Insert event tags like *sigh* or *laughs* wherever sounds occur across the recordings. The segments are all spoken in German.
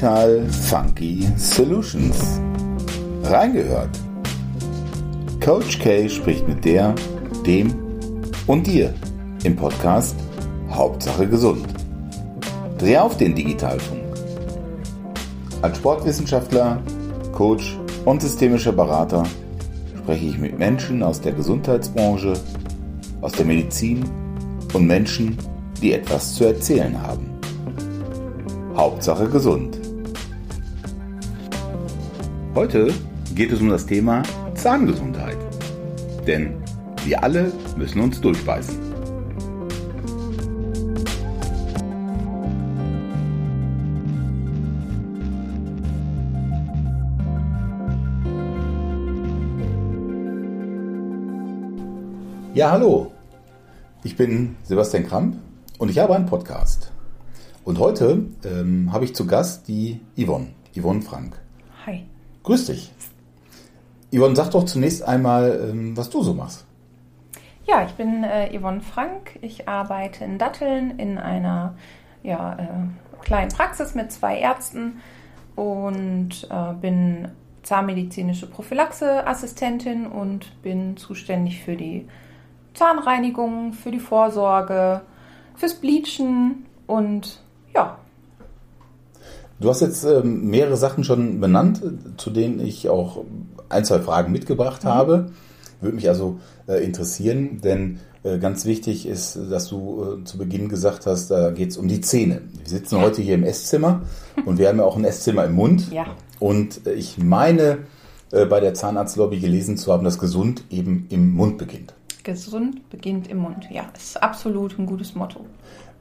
Digital Funky Solutions. Reingehört. Coach K spricht mit der, dem und dir im Podcast Hauptsache gesund. Dreh auf den Digitalfunk. Als Sportwissenschaftler, Coach und systemischer Berater spreche ich mit Menschen aus der Gesundheitsbranche, aus der Medizin und Menschen, die etwas zu erzählen haben. Hauptsache gesund. Heute geht es um das Thema Zahngesundheit. Denn wir alle müssen uns durchbeißen. Ja, hallo. Ich bin Sebastian Kramp und ich habe einen Podcast. Und heute ähm, habe ich zu Gast die Yvonne, Yvonne Frank. Hi. Grüß dich. Yvonne, sag doch zunächst einmal, ähm, was du so machst. Ja, ich bin äh, Yvonne Frank. Ich arbeite in Datteln in einer ja, äh, kleinen Praxis mit zwei Ärzten und äh, bin zahnmedizinische Prophylaxe-Assistentin und bin zuständig für die Zahnreinigung, für die Vorsorge, fürs Bleachen und ja. Du hast jetzt ähm, mehrere Sachen schon benannt, zu denen ich auch ein, zwei Fragen mitgebracht mhm. habe. Würde mich also äh, interessieren, denn äh, ganz wichtig ist, dass du äh, zu Beginn gesagt hast, da geht es um die Zähne. Wir sitzen ja. heute hier im Esszimmer und wir haben ja auch ein Esszimmer im Mund. Ja. Und ich meine, bei der Zahnarztlobby gelesen zu haben, dass gesund eben im Mund beginnt. Gesund beginnt im Mund, ja, ist absolut ein gutes Motto.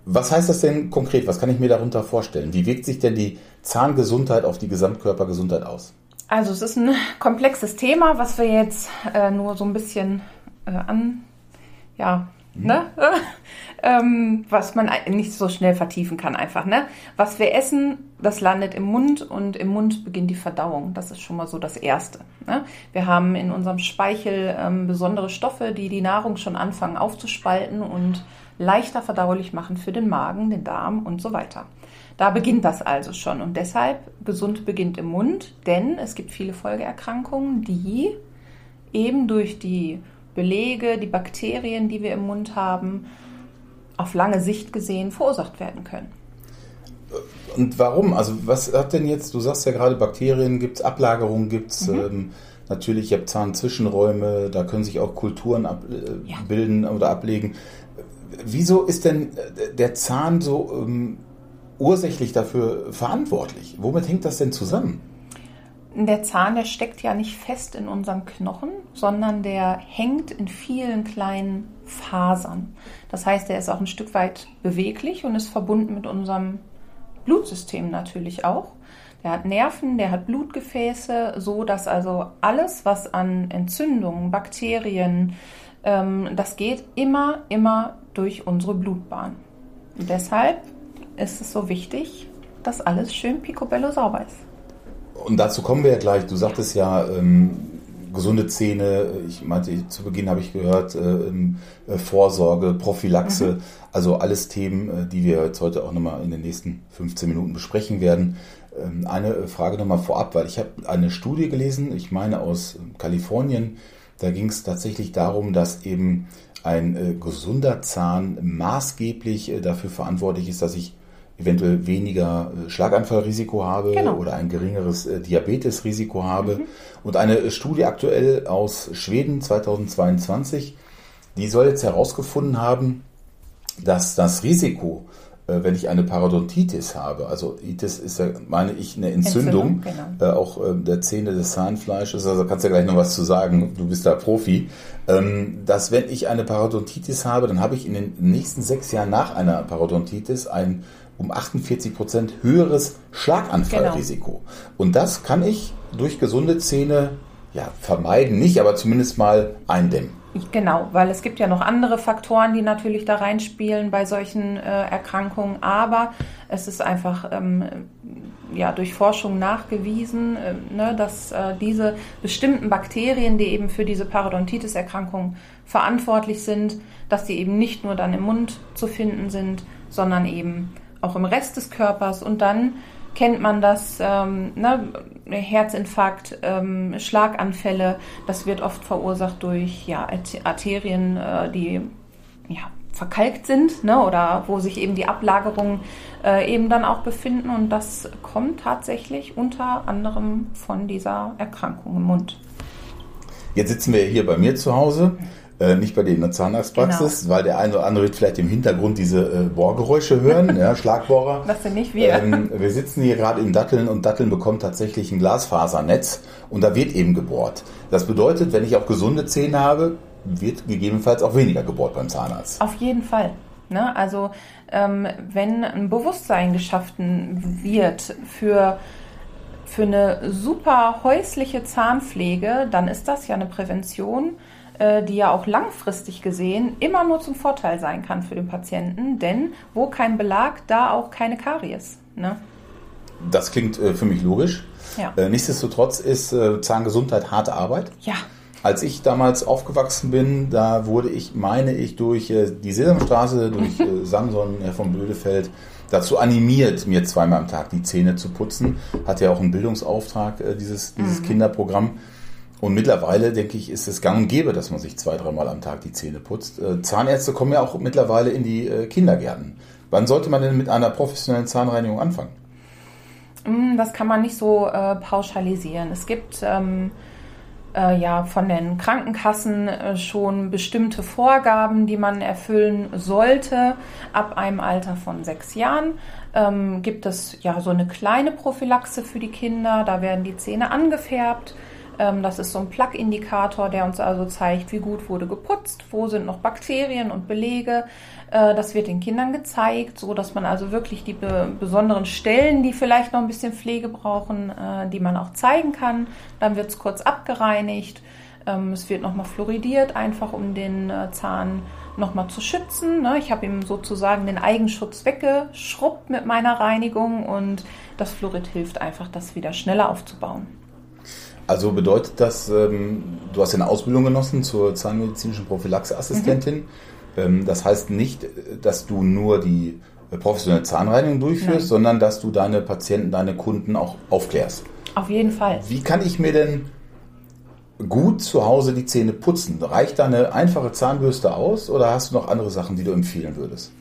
Was heißt das denn konkret? Was kann ich mir darunter vorstellen? Wie wirkt sich denn die Zahngesundheit auf die Gesamtkörpergesundheit aus? Also es ist ein komplexes Thema, was wir jetzt äh, nur so ein bisschen äh, an, ja, mhm. ne? *laughs* ähm, was man nicht so schnell vertiefen kann einfach. Ne? Was wir essen, das landet im Mund und im Mund beginnt die Verdauung. Das ist schon mal so das Erste. Ne? Wir haben in unserem Speichel ähm, besondere Stoffe, die die Nahrung schon anfangen aufzuspalten und leichter verdaulich machen für den Magen, den Darm und so weiter. Da beginnt das also schon und deshalb gesund beginnt im Mund, denn es gibt viele Folgeerkrankungen, die eben durch die Belege, die Bakterien, die wir im Mund haben, auf lange Sicht gesehen verursacht werden können. Und warum? Also was hat denn jetzt, du sagst ja gerade Bakterien, gibt es Ablagerungen, gibt es mhm. ähm, natürlich, ich habe Zahnzwischenräume, da können sich auch Kulturen abbilden ja. oder ablegen wieso ist denn äh, der Zahn so ähm, ursächlich dafür verantwortlich? Womit hängt das denn zusammen? Der Zahn, der steckt ja nicht fest in unserem Knochen, sondern der hängt in vielen kleinen Fasern. Das heißt, er ist auch ein Stück weit beweglich und ist verbunden mit unserem Blutsystem natürlich auch. Der hat Nerven, der hat Blutgefäße, so dass also alles, was an Entzündungen, Bakterien, ähm, das geht immer, immer durch unsere Blutbahn. Und deshalb ist es so wichtig, dass alles schön picobello sauber ist. Und dazu kommen wir ja gleich. Du sagtest ja, ähm, gesunde Zähne, ich meinte, zu Beginn habe ich gehört, äh, ähm, äh, Vorsorge, Prophylaxe, mhm. also alles Themen, äh, die wir jetzt heute auch nochmal in den nächsten 15 Minuten besprechen werden. Ähm, eine Frage nochmal vorab, weil ich habe eine Studie gelesen, ich meine aus Kalifornien, da ging es tatsächlich darum, dass eben ein äh, gesunder Zahn maßgeblich äh, dafür verantwortlich ist, dass ich eventuell weniger äh, Schlaganfallrisiko habe genau. oder ein geringeres äh, Diabetesrisiko habe. Mhm. Und eine Studie aktuell aus Schweden 2022, die soll jetzt herausgefunden haben, dass das Risiko äh, wenn ich eine Parodontitis habe, also Itis ist ja, meine ich, eine Entzündung, Entzündung genau. äh, auch äh, der Zähne des Zahnfleisches, also kannst du ja gleich noch was zu sagen, du bist da Profi, ähm, dass wenn ich eine Parodontitis habe, dann habe ich in den nächsten sechs Jahren nach einer Parodontitis ein um 48 Prozent höheres Schlaganfallrisiko. Genau. Und das kann ich durch gesunde Zähne ja, vermeiden, nicht, aber zumindest mal eindämmen. Genau, weil es gibt ja noch andere Faktoren, die natürlich da reinspielen bei solchen äh, Erkrankungen, aber es ist einfach ähm, ja, durch Forschung nachgewiesen, äh, ne, dass äh, diese bestimmten Bakterien, die eben für diese Parodontitis-Erkrankung verantwortlich sind, dass die eben nicht nur dann im Mund zu finden sind, sondern eben auch im Rest des Körpers und dann kennt man das, ähm, ne? Herzinfarkt, ähm, Schlaganfälle, das wird oft verursacht durch ja, Arterien, äh, die ja, verkalkt sind ne? oder wo sich eben die Ablagerungen äh, eben dann auch befinden. Und das kommt tatsächlich unter anderem von dieser Erkrankung im Mund. Jetzt sitzen wir hier bei mir zu Hause. Äh, nicht bei dir in der Zahnarztpraxis, genau. weil der eine oder andere wird vielleicht im Hintergrund diese äh, Bohrgeräusche hören, *laughs* ja, Schlagbohrer. Das sind nicht wir. Ähm, wir sitzen hier gerade in Datteln und Datteln bekommt tatsächlich ein Glasfasernetz und da wird eben gebohrt. Das bedeutet, wenn ich auch gesunde Zähne habe, wird gegebenenfalls auch weniger gebohrt beim Zahnarzt. Auf jeden Fall. Ne? Also ähm, wenn ein Bewusstsein geschaffen wird für für eine super häusliche Zahnpflege, dann ist das ja eine Prävention, die ja auch langfristig gesehen immer nur zum Vorteil sein kann für den Patienten, denn wo kein Belag, da auch keine Karies. Ne? Das klingt äh, für mich logisch. Ja. Äh, nichtsdestotrotz ist äh, Zahngesundheit harte Arbeit. Ja. Als ich damals aufgewachsen bin, da wurde ich, meine ich, durch äh, die Sesamstraße, durch *laughs* äh, Samson Herr von Blödefeld dazu animiert, mir zweimal am Tag die Zähne zu putzen. Hat ja auch einen Bildungsauftrag, äh, dieses, dieses mhm. Kinderprogramm. Und mittlerweile, denke ich, ist es gang und gäbe, dass man sich zwei, dreimal am Tag die Zähne putzt. Äh, Zahnärzte kommen ja auch mittlerweile in die äh, Kindergärten. Wann sollte man denn mit einer professionellen Zahnreinigung anfangen? Mm, das kann man nicht so äh, pauschalisieren. Es gibt ähm, äh, ja von den Krankenkassen äh, schon bestimmte Vorgaben, die man erfüllen sollte. Ab einem Alter von sechs Jahren ähm, gibt es ja so eine kleine Prophylaxe für die Kinder. Da werden die Zähne angefärbt. Ähm, das ist so ein Plug-Indikator, der uns also zeigt, wie gut wurde geputzt, wo sind noch Bakterien und Belege. Äh, das wird den Kindern gezeigt, so dass man also wirklich die besonderen Stellen, die vielleicht noch ein bisschen Pflege brauchen, äh, die man auch zeigen kann. Dann wird es kurz abgereinigt. Ähm, es wird nochmal fluoridiert, einfach um den äh, Zahn nochmal zu schützen. Ne? Ich habe ihm sozusagen den Eigenschutz weggeschrubbt mit meiner Reinigung und das Fluorid hilft einfach, das wieder schneller aufzubauen. Also bedeutet das, ähm, du hast eine Ausbildung genossen zur zahnmedizinischen Prophylaxeassistentin. Mhm. Ähm, das heißt nicht, dass du nur die professionelle Zahnreinigung durchführst, Nein. sondern dass du deine Patienten, deine Kunden auch aufklärst. Auf jeden Fall. Wie kann ich mir denn gut zu Hause die Zähne putzen? Reicht da eine einfache Zahnbürste aus oder hast du noch andere Sachen, die du empfehlen würdest?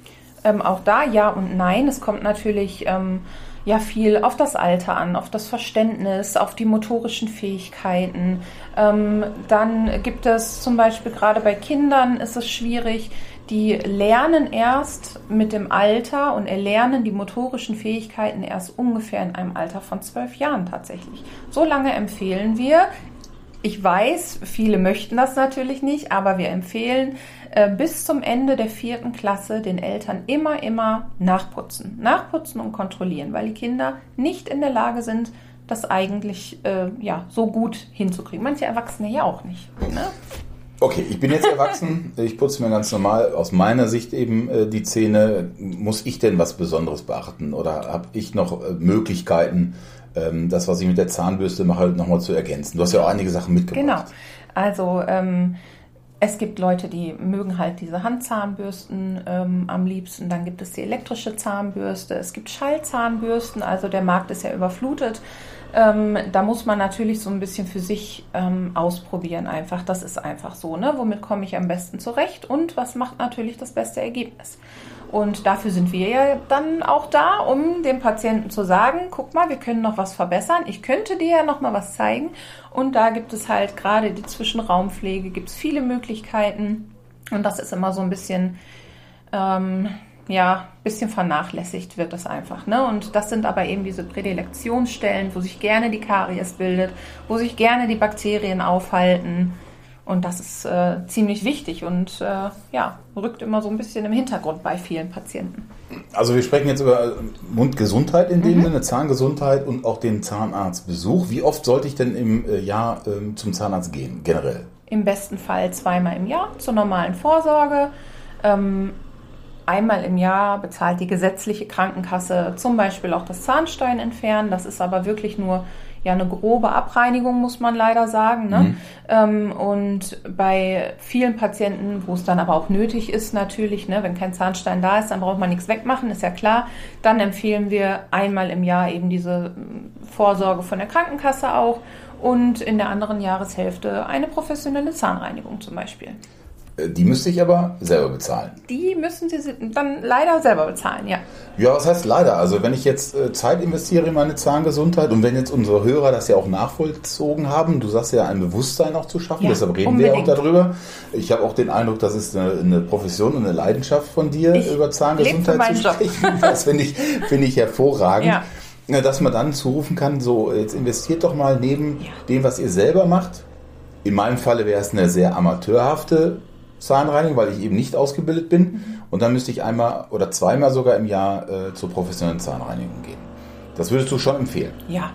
Ähm, auch da ja und nein. Es kommt natürlich ähm, ja viel auf das Alter an, auf das Verständnis, auf die motorischen Fähigkeiten. Ähm, dann gibt es zum Beispiel gerade bei Kindern ist es schwierig, die lernen erst mit dem Alter und erlernen die motorischen Fähigkeiten erst ungefähr in einem Alter von zwölf Jahren tatsächlich. So lange empfehlen wir. Ich weiß, viele möchten das natürlich nicht, aber wir empfehlen äh, bis zum Ende der vierten Klasse den Eltern immer, immer nachputzen. Nachputzen und kontrollieren, weil die Kinder nicht in der Lage sind, das eigentlich äh, ja, so gut hinzukriegen. Manche Erwachsene ja auch nicht. Ne? Okay, ich bin jetzt erwachsen, ich putze mir ganz normal aus meiner Sicht eben äh, die Zähne. Muss ich denn was Besonderes beachten oder habe ich noch äh, Möglichkeiten, ähm, das, was ich mit der Zahnbürste mache, nochmal zu ergänzen? Du hast ja auch einige Sachen mitgebracht. Genau, also ähm, es gibt Leute, die mögen halt diese Handzahnbürsten ähm, am liebsten. Dann gibt es die elektrische Zahnbürste. Es gibt Schallzahnbürsten. Also der Markt ist ja überflutet. Ähm, da muss man natürlich so ein bisschen für sich ähm, ausprobieren einfach. Das ist einfach so. Ne? Womit komme ich am besten zurecht und was macht natürlich das beste Ergebnis? Und dafür sind wir ja dann auch da, um dem Patienten zu sagen, guck mal, wir können noch was verbessern. Ich könnte dir ja noch mal was zeigen. Und da gibt es halt gerade die Zwischenraumpflege, gibt es viele Möglichkeiten. Und das ist immer so ein bisschen, ähm, ja, bisschen vernachlässigt wird das einfach. Ne? Und das sind aber eben diese Prädilektionsstellen, wo sich gerne die Karies bildet, wo sich gerne die Bakterien aufhalten. Und das ist äh, ziemlich wichtig und äh, ja, rückt immer so ein bisschen im Hintergrund bei vielen Patienten. Also wir sprechen jetzt über Mundgesundheit in dem mhm. Sinne, Zahngesundheit und auch den Zahnarztbesuch. Wie oft sollte ich denn im äh, Jahr ähm, zum Zahnarzt gehen, generell? Im besten Fall zweimal im Jahr zur normalen Vorsorge. Ähm, einmal im Jahr bezahlt die gesetzliche Krankenkasse zum Beispiel auch das Zahnstein entfernen. Das ist aber wirklich nur ja eine grobe Abreinigung, muss man leider sagen. Ne? Mhm. Ähm, und bei vielen Patienten, wo es dann aber auch nötig ist, natürlich, ne, wenn kein Zahnstein da ist, dann braucht man nichts wegmachen, ist ja klar. Dann empfehlen wir einmal im Jahr eben diese Vorsorge von der Krankenkasse auch und in der anderen Jahreshälfte eine professionelle Zahnreinigung zum Beispiel. Die müsste ich aber selber bezahlen. Die müssen Sie dann leider selber bezahlen, ja. Ja, was heißt leider? Also wenn ich jetzt äh, Zeit investiere in meine Zahngesundheit und wenn jetzt unsere Hörer das ja auch nachvollzogen haben, du sagst ja ein Bewusstsein auch zu schaffen, ja, deshalb reden unbedingt. wir auch darüber. Ich habe auch den Eindruck, das ist eine, eine Profession und eine Leidenschaft von dir, ich über Zahngesundheit zu sprechen. Job. *laughs* Das finde ich, find ich hervorragend. Ja. Dass man dann zurufen kann, so jetzt investiert doch mal neben ja. dem, was ihr selber macht. In meinem Falle wäre es eine sehr amateurhafte Zahnreinigung, weil ich eben nicht ausgebildet bin. Mhm. Und dann müsste ich einmal oder zweimal sogar im Jahr äh, zur professionellen Zahnreinigung gehen. Das würdest du schon empfehlen? Ja.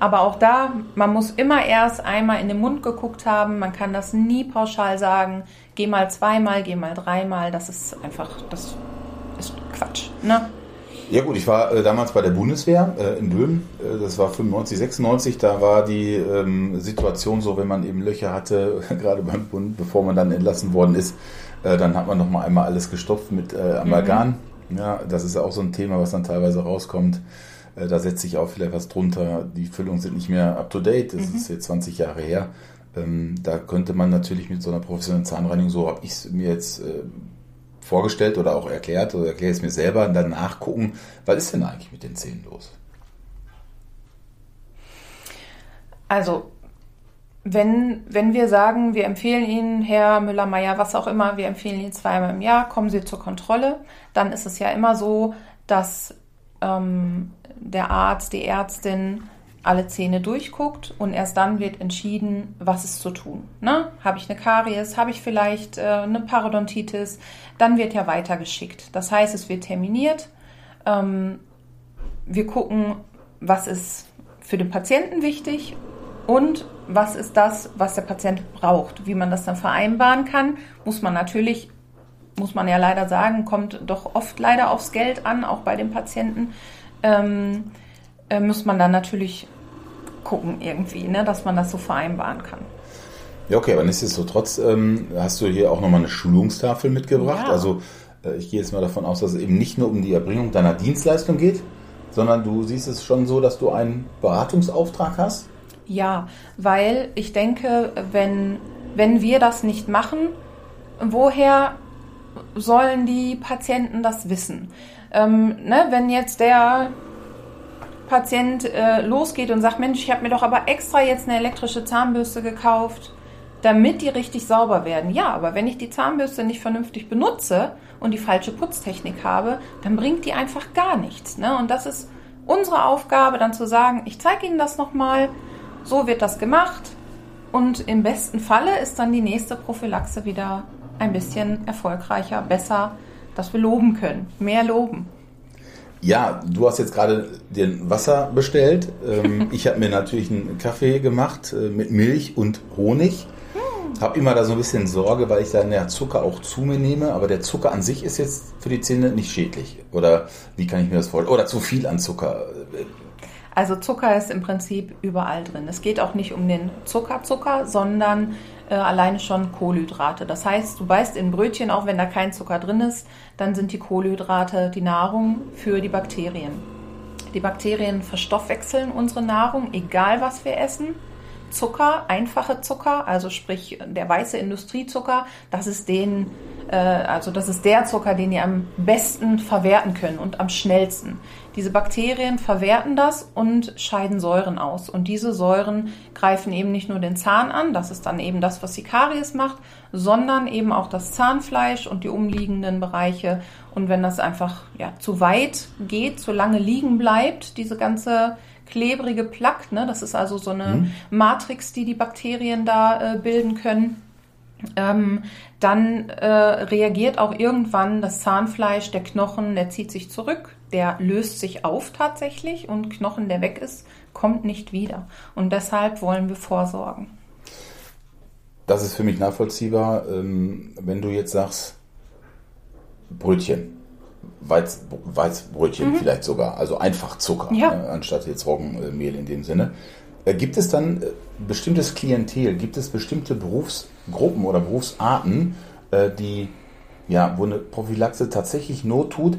Aber auch da, man muss immer erst einmal in den Mund geguckt haben. Man kann das nie pauschal sagen. Geh mal zweimal, geh mal dreimal. Das ist einfach, das ist Quatsch. Ne? Ja gut, ich war äh, damals bei der Bundeswehr äh, in Böhmen, äh, das war 95, 96, da war die ähm, Situation so, wenn man eben Löcher hatte, *laughs* gerade beim Bund, bevor man dann entlassen worden ist, äh, dann hat man noch mal einmal alles gestopft mit äh, Amalgam. Mhm. Ja, das ist auch so ein Thema, was dann teilweise rauskommt. Äh, da setzt sich auch vielleicht was drunter. Die Füllungen sind nicht mehr up to date, das mhm. ist jetzt 20 Jahre her. Ähm, da könnte man natürlich mit so einer professionellen Zahnreinigung, so habe ich es mir jetzt vorgestellt oder auch erklärt oder erkläre es mir selber und dann nachgucken, was ist denn eigentlich mit den Zähnen los? Also, wenn, wenn wir sagen, wir empfehlen Ihnen, Herr Müller-Meyer, was auch immer, wir empfehlen Ihnen zweimal im Jahr, kommen Sie zur Kontrolle, dann ist es ja immer so, dass ähm, der Arzt, die Ärztin alle Zähne durchguckt und erst dann wird entschieden, was ist zu tun. Ne? Habe ich eine Karies, habe ich vielleicht äh, eine Parodontitis, dann wird ja weitergeschickt. Das heißt, es wird terminiert. Ähm, wir gucken, was ist für den Patienten wichtig und was ist das, was der Patient braucht. Wie man das dann vereinbaren kann, muss man natürlich, muss man ja leider sagen, kommt doch oft leider aufs Geld an, auch bei den Patienten. Ähm, äh, muss man dann natürlich gucken irgendwie, ne, dass man das so vereinbaren kann. Ja, okay, aber nichtsdestotrotz ähm, hast du hier auch nochmal eine Schulungstafel mitgebracht. Ja. Also äh, ich gehe jetzt mal davon aus, dass es eben nicht nur um die Erbringung deiner Dienstleistung geht, sondern du siehst es schon so, dass du einen Beratungsauftrag hast? Ja, weil ich denke, wenn, wenn wir das nicht machen, woher sollen die Patienten das wissen? Ähm, ne, wenn jetzt der Patient äh, losgeht und sagt, Mensch, ich habe mir doch aber extra jetzt eine elektrische Zahnbürste gekauft, damit die richtig sauber werden. Ja, aber wenn ich die Zahnbürste nicht vernünftig benutze und die falsche Putztechnik habe, dann bringt die einfach gar nichts. Ne? Und das ist unsere Aufgabe, dann zu sagen, ich zeige Ihnen das nochmal, so wird das gemacht. Und im besten Falle ist dann die nächste Prophylaxe wieder ein bisschen erfolgreicher, besser, dass wir loben können, mehr loben. Ja, du hast jetzt gerade den Wasser bestellt. Ähm, *laughs* ich habe mir natürlich einen Kaffee gemacht äh, mit Milch und Honig. Hm. Habe immer da so ein bisschen Sorge, weil ich dann ja Zucker auch zu mir nehme. Aber der Zucker an sich ist jetzt für die Zähne nicht schädlich. Oder wie kann ich mir das vorstellen? Oder zu viel an Zucker. Also Zucker ist im Prinzip überall drin. Es geht auch nicht um den Zuckerzucker, sondern äh, alleine schon Kohlenhydrate. Das heißt, du beißt in Brötchen, auch wenn da kein Zucker drin ist, dann sind die Kohlenhydrate die Nahrung für die Bakterien. Die Bakterien verstoffwechseln unsere Nahrung, egal was wir essen. Zucker, einfache Zucker, also sprich der weiße Industriezucker, das ist den, äh, also das ist der Zucker, den ihr am besten verwerten können und am schnellsten. Diese Bakterien verwerten das und scheiden Säuren aus. Und diese Säuren greifen eben nicht nur den Zahn an, das ist dann eben das, was die Karies macht, sondern eben auch das Zahnfleisch und die umliegenden Bereiche. Und wenn das einfach ja, zu weit geht, zu lange liegen bleibt, diese ganze klebrige Plaque. Ne? Das ist also so eine mhm. Matrix, die die Bakterien da äh, bilden können. Ähm, dann äh, reagiert auch irgendwann das Zahnfleisch, der Knochen, der zieht sich zurück, der löst sich auf tatsächlich und Knochen, der weg ist, kommt nicht wieder. Und deshalb wollen wir vorsorgen. Das ist für mich nachvollziehbar. Ähm, wenn du jetzt sagst, Brötchen, Weiz, Weißbrötchen mhm. vielleicht sogar, also einfach Zucker, ja. ne, anstatt jetzt Roggenmehl in dem Sinne. Äh, gibt es dann äh, bestimmtes Klientel, gibt es bestimmte Berufsgruppen oder Berufsarten, äh, die ja, wo eine Prophylaxe tatsächlich Not tut?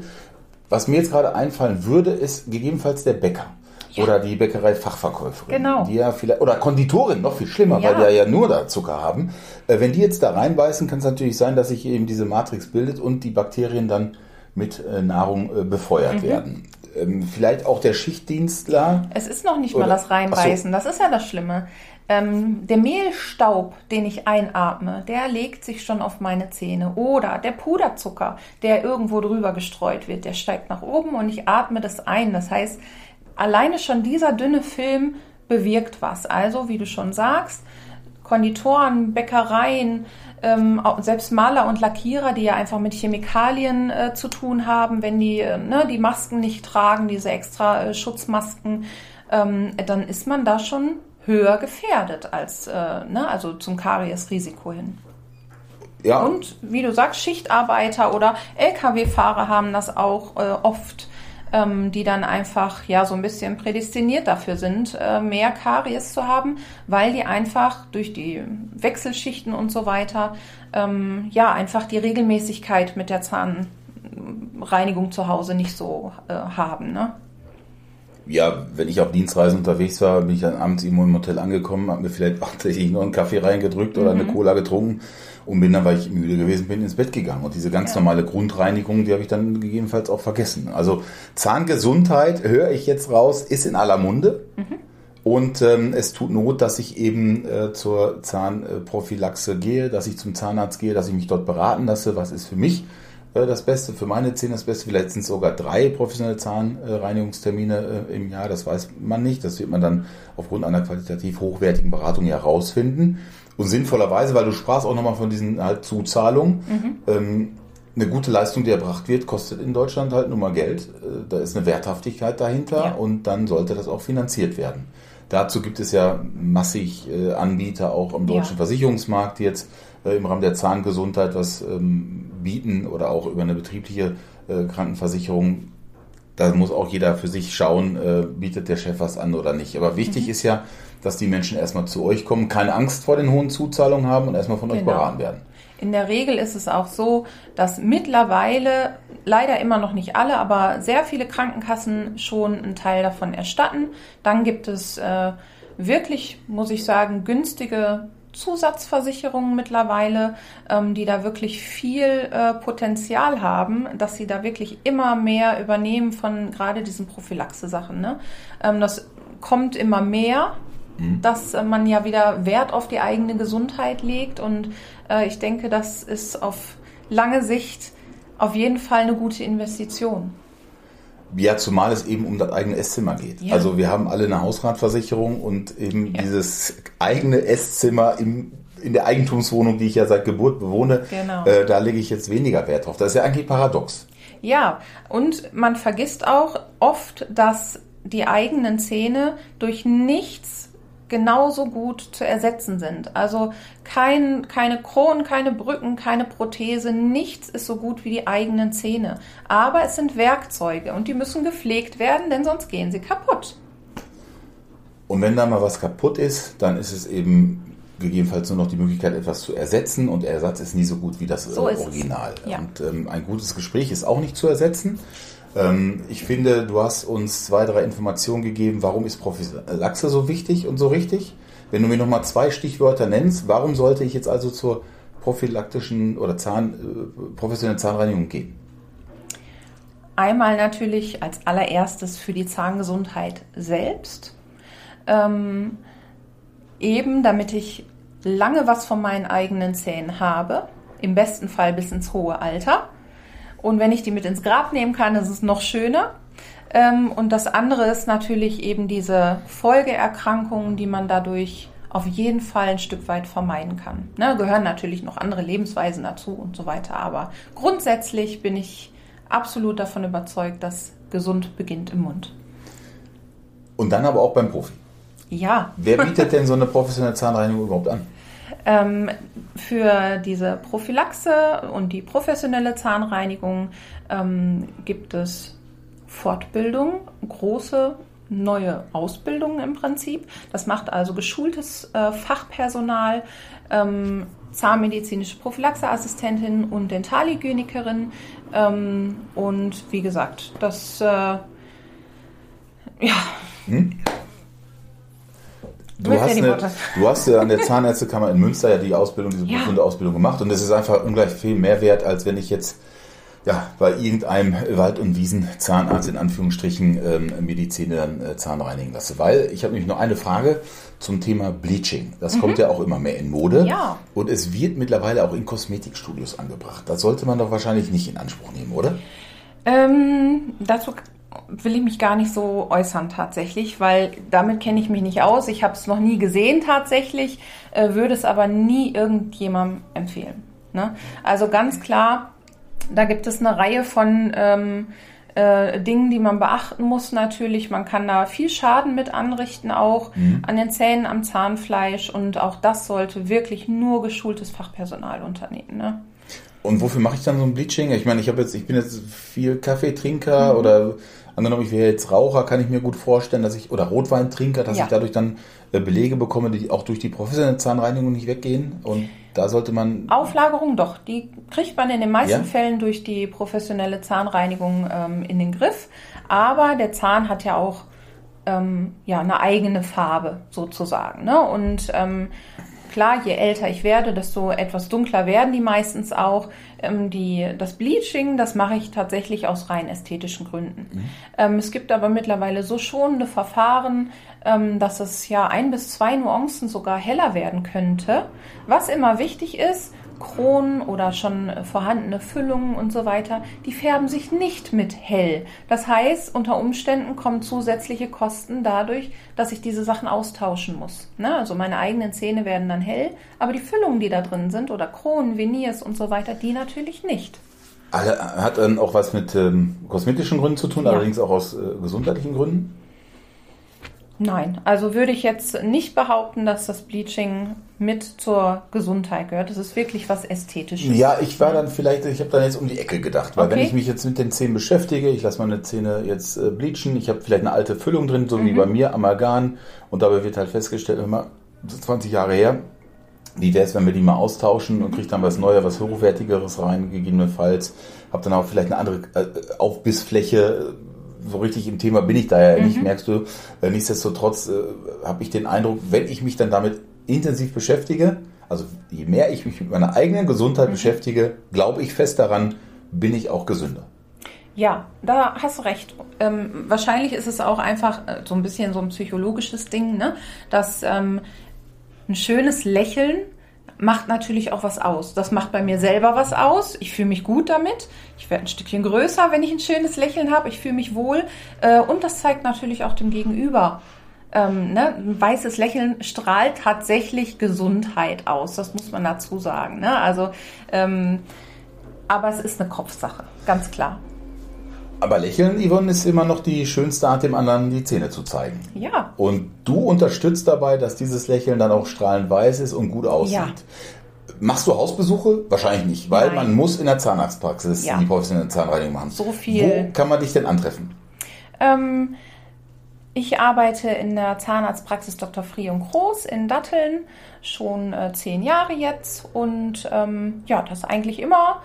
Was mir jetzt gerade einfallen würde, ist gegebenenfalls der Bäcker. Ja. Oder die Bäckerei-Fachverkäuferin. Genau. Die ja vielleicht, oder Konditorin, noch viel schlimmer, ja. weil die ja nur da Zucker haben. wenn die jetzt da reinbeißen, kann es natürlich sein, dass sich eben diese Matrix bildet und die Bakterien dann mit Nahrung befeuert mhm. werden ähm, vielleicht auch der Schichtdienstler. Es ist noch nicht oder, mal das Reinbeißen, so. das ist ja das Schlimme. Ähm, der Mehlstaub, den ich einatme, der legt sich schon auf meine Zähne. Oder der Puderzucker, der irgendwo drüber gestreut wird, der steigt nach oben und ich atme das ein. Das heißt, alleine schon dieser dünne Film bewirkt was. Also, wie du schon sagst, Konditoren, Bäckereien, ähm, selbst Maler und Lackierer, die ja einfach mit Chemikalien äh, zu tun haben, wenn die äh, ne, die Masken nicht tragen, diese extra äh, Schutzmasken, ähm, dann ist man da schon höher gefährdet als äh, ne, also zum Kariesrisiko hin. Ja. Und wie du sagst, Schichtarbeiter oder Lkw-Fahrer haben das auch äh, oft ähm, die dann einfach ja so ein bisschen prädestiniert dafür sind, äh, mehr Karies zu haben, weil die einfach durch die Wechselschichten und so weiter ähm, ja einfach die Regelmäßigkeit mit der Zahnreinigung zu Hause nicht so äh, haben. Ne? ja, wenn ich auf Dienstreisen unterwegs war, bin ich dann abends irgendwo im Hotel angekommen, habe mir vielleicht tatsächlich noch einen Kaffee reingedrückt oder mhm. eine Cola getrunken und bin dann, weil ich müde gewesen bin, ins Bett gegangen. Und diese ganz ja. normale Grundreinigung, die habe ich dann gegebenenfalls auch vergessen. Also Zahngesundheit, höre ich jetzt raus, ist in aller Munde. Mhm. Und ähm, es tut Not, dass ich eben äh, zur Zahnprophylaxe gehe, dass ich zum Zahnarzt gehe, dass ich mich dort beraten lasse, was ist für mich äh, das Beste, für meine Zähne das Beste. Vielleicht sind es sogar drei professionelle Zahnreinigungstermine äh, im Jahr, das weiß man nicht. Das wird man dann aufgrund einer qualitativ hochwertigen Beratung herausfinden. Und sinnvollerweise, weil du sprachst auch nochmal von diesen halt Zuzahlungen. Mhm. Ähm, eine gute Leistung, die erbracht wird, kostet in Deutschland halt nur mal Geld. Äh, da ist eine Werthaftigkeit dahinter ja. und dann sollte das auch finanziert werden. Dazu gibt es ja massig äh, Anbieter auch am deutschen ja. Versicherungsmarkt, die jetzt äh, im Rahmen der Zahngesundheit was ähm, bieten oder auch über eine betriebliche Krankenversicherung. Da muss auch jeder für sich schauen, bietet der Chef was an oder nicht. Aber wichtig mhm. ist ja, dass die Menschen erstmal zu euch kommen, keine Angst vor den hohen Zuzahlungen haben und erstmal von genau. euch beraten werden. In der Regel ist es auch so, dass mittlerweile, leider immer noch nicht alle, aber sehr viele Krankenkassen schon einen Teil davon erstatten. Dann gibt es äh, wirklich, muss ich sagen, günstige Zusatzversicherungen mittlerweile, ähm, die da wirklich viel äh, Potenzial haben, dass sie da wirklich immer mehr übernehmen von gerade diesen Prophylaxe-Sachen. Ne? Ähm, das kommt immer mehr Mhm. dass äh, man ja wieder Wert auf die eigene Gesundheit legt. Und äh, ich denke, das ist auf lange Sicht auf jeden Fall eine gute Investition. Ja, zumal es eben um das eigene Esszimmer geht. Ja. Also wir haben alle eine Hausratversicherung und eben ja. dieses eigene Esszimmer im, in der Eigentumswohnung, die ich ja seit Geburt bewohne, genau. äh, da lege ich jetzt weniger Wert drauf. Das ist ja eigentlich paradox. Ja, und man vergisst auch oft, dass die eigenen Zähne durch nichts genauso gut zu ersetzen sind. Also kein, keine Kronen, keine Brücken, keine Prothese, nichts ist so gut wie die eigenen Zähne. Aber es sind Werkzeuge und die müssen gepflegt werden, denn sonst gehen sie kaputt. Und wenn da mal was kaputt ist, dann ist es eben gegebenenfalls nur noch die Möglichkeit, etwas zu ersetzen und der Ersatz ist nie so gut wie das so Original. Ja. Und ähm, ein gutes Gespräch ist auch nicht zu ersetzen. Ähm, ich finde, du hast uns zwei, drei Informationen gegeben, warum ist Prophylaxe so wichtig und so richtig. Wenn du mir nochmal zwei Stichwörter nennst, warum sollte ich jetzt also zur prophylaktischen oder Zahn, äh, professionellen Zahnreinigung gehen? Einmal natürlich als allererstes für die Zahngesundheit selbst. Ähm, eben damit ich lange was von meinen eigenen Zähnen habe, im besten Fall bis ins hohe Alter. Und wenn ich die mit ins Grab nehmen kann, ist es noch schöner. Ähm, und das andere ist natürlich eben diese Folgeerkrankungen, die man dadurch auf jeden Fall ein Stück weit vermeiden kann. Ne, gehören natürlich noch andere Lebensweisen dazu und so weiter. Aber grundsätzlich bin ich absolut davon überzeugt, dass gesund beginnt im Mund. Und dann aber auch beim Profi. Ja. Wer bietet *laughs* denn so eine professionelle Zahnreinigung überhaupt an? Ähm, für diese Prophylaxe und die professionelle Zahnreinigung ähm, gibt es Fortbildung, große neue Ausbildungen im Prinzip. Das macht also geschultes äh, Fachpersonal, ähm, zahnmedizinische Prophylaxeassistentin und Dentalhygienikerin. Ähm, und wie gesagt, das äh, ja. Hm? Du hast, eine, du hast ja an der Zahnärztekammer in Münster ja die Ausbildung, diese ja. Ausbildung gemacht und das ist einfach ungleich viel mehr wert, als wenn ich jetzt ja, bei irgendeinem Wald- und Wiesenzahnarzt in Anführungsstrichen ähm, Mediziner dann äh, Zahn reinigen lasse. Weil ich habe nämlich noch eine Frage zum Thema Bleaching. Das mhm. kommt ja auch immer mehr in Mode. Ja. Und es wird mittlerweile auch in Kosmetikstudios angebracht. Das sollte man doch wahrscheinlich nicht in Anspruch nehmen, oder? Ähm, dazu will ich mich gar nicht so äußern tatsächlich, weil damit kenne ich mich nicht aus. Ich habe es noch nie gesehen tatsächlich, äh, würde es aber nie irgendjemandem empfehlen. Ne? Also ganz klar, da gibt es eine Reihe von ähm, äh, Dingen, die man beachten muss natürlich. Man kann da viel Schaden mit anrichten, auch mhm. an den Zähnen, am Zahnfleisch. Und auch das sollte wirklich nur geschultes Fachpersonal unternehmen. Ne? Und wofür mache ich dann so ein Bleaching? Ich meine, ich habe jetzt, ich bin jetzt viel Kaffeetrinker mhm. oder angenommen, ich wäre jetzt Raucher, kann ich mir gut vorstellen, dass ich, oder Rotweintrinker, dass ja. ich dadurch dann äh, Belege bekomme, die auch durch die professionelle Zahnreinigung nicht weggehen. Und da sollte man. Auflagerung doch. Die kriegt man in den meisten ja? Fällen durch die professionelle Zahnreinigung ähm, in den Griff. Aber der Zahn hat ja auch ähm, ja, eine eigene Farbe sozusagen. Ne? Und ähm, klar, je älter ich werde, desto etwas dunkler werden die meistens auch. Ähm, die, das Bleaching, das mache ich tatsächlich aus rein ästhetischen Gründen. Mhm. Ähm, es gibt aber mittlerweile so schonende Verfahren, ähm, dass es ja ein bis zwei Nuancen sogar heller werden könnte. Was immer wichtig ist, Kronen oder schon vorhandene Füllungen und so weiter, die färben sich nicht mit hell. Das heißt, unter Umständen kommen zusätzliche Kosten dadurch, dass ich diese Sachen austauschen muss. Ne? Also meine eigenen Zähne werden dann hell, aber die Füllungen, die da drin sind oder Kronen, Veneers und so weiter, die natürlich nicht. Hat dann auch was mit ähm, kosmetischen Gründen zu tun, ja. allerdings auch aus äh, gesundheitlichen Gründen? Nein, also würde ich jetzt nicht behaupten, dass das Bleaching mit zur Gesundheit gehört. Das ist wirklich was Ästhetisches. Ja, ich war dann vielleicht, ich habe dann jetzt um die Ecke gedacht, weil okay. wenn ich mich jetzt mit den Zähnen beschäftige, ich lasse meine Zähne jetzt äh, bleachen, ich habe vielleicht eine alte Füllung drin, so mhm. wie bei mir, Amalgam, und dabei wird halt festgestellt, immer 20 Jahre her, wie wäre es, wenn wir die mal austauschen und kriege dann was Neues, was Hochwertigeres rein, gegebenenfalls. Habe dann auch vielleicht eine andere äh, Aufbissfläche, so richtig im Thema bin ich da ja mhm. nicht, merkst du. Äh, nichtsdestotrotz äh, habe ich den Eindruck, wenn ich mich dann damit intensiv beschäftige, also je mehr ich mich mit meiner eigenen Gesundheit mhm. beschäftige, glaube ich fest daran, bin ich auch gesünder. Ja, da hast du recht. Ähm, wahrscheinlich ist es auch einfach äh, so ein bisschen so ein psychologisches Ding, ne? dass ähm, ein schönes Lächeln macht natürlich auch was aus. Das macht bei mir selber was aus. Ich fühle mich gut damit. Ich werde ein Stückchen größer, wenn ich ein schönes Lächeln habe. Ich fühle mich wohl. Äh, und das zeigt natürlich auch dem Gegenüber. Ähm, ne? Ein weißes Lächeln strahlt tatsächlich Gesundheit aus. Das muss man dazu sagen. Ne? Also, ähm, aber es ist eine Kopfsache, ganz klar. Aber Lächeln, Yvonne, ist immer noch die schönste Art, dem anderen die Zähne zu zeigen. Ja. Und du unterstützt dabei, dass dieses Lächeln dann auch strahlend weiß ist und gut aussieht. Ja. Machst du Hausbesuche? Wahrscheinlich nicht, weil Nein. man muss in der Zahnarztpraxis ja. die professionelle Zahnreinigung machen. So viel. Wo kann man dich denn antreffen? Ähm, ich arbeite in der Zahnarztpraxis Dr. Frie und Groß in Datteln schon äh, zehn Jahre jetzt und ähm, ja, das eigentlich immer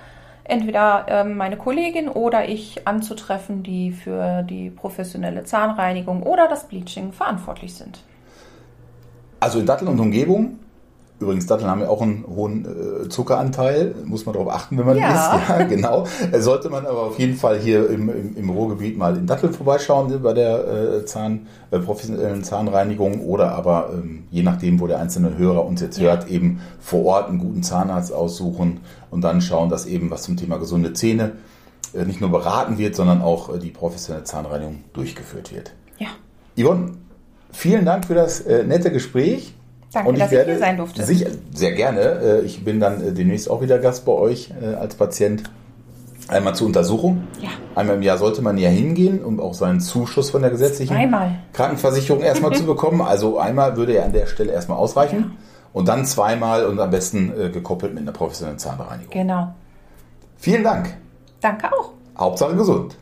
entweder ähm, meine Kollegin oder ich anzutreffen, die für die professionelle Zahnreinigung oder das Bleaching verantwortlich sind. Also in Datteln und Umgebung Übrigens, Datteln haben ja auch einen hohen äh, Zuckeranteil, muss man darauf achten, wenn man ja. isst. *laughs* Ja, genau. Äh, sollte man aber auf jeden Fall hier im, im, im Ruhrgebiet mal in Datteln vorbeischauen bei der äh, Zahn, äh, professionellen Zahnreinigung oder aber ähm, je nachdem, wo der einzelne Hörer uns jetzt ja. hört, eben vor Ort einen guten Zahnarzt aussuchen und dann schauen, dass eben was zum Thema gesunde Zähne äh, nicht nur beraten wird, sondern auch äh, die professionelle Zahnreinigung durchgeführt wird. Ja. Yvonne, vielen Dank für das nette Gespräch. Danke, und dass ich hier sein durfte. Sicher, sehr gerne. Äh, ich bin dann äh, demnächst auch wieder Gast bei euch äh, als Patient. Einmal zur Untersuchung. Ja. Einmal im Jahr sollte man ja hingehen, um auch seinen Zuschuss von der gesetzlichen zweimal. Krankenversicherung erstmal zu *laughs* bekommen. Also einmal würde er an der Stelle erstmal ausreichen. Ja. Und dann zweimal und am besten gekoppelt mit einer professionellen Zahnreinigung. Genau. Vielen Dank. Danke auch. Hauptsache gesund.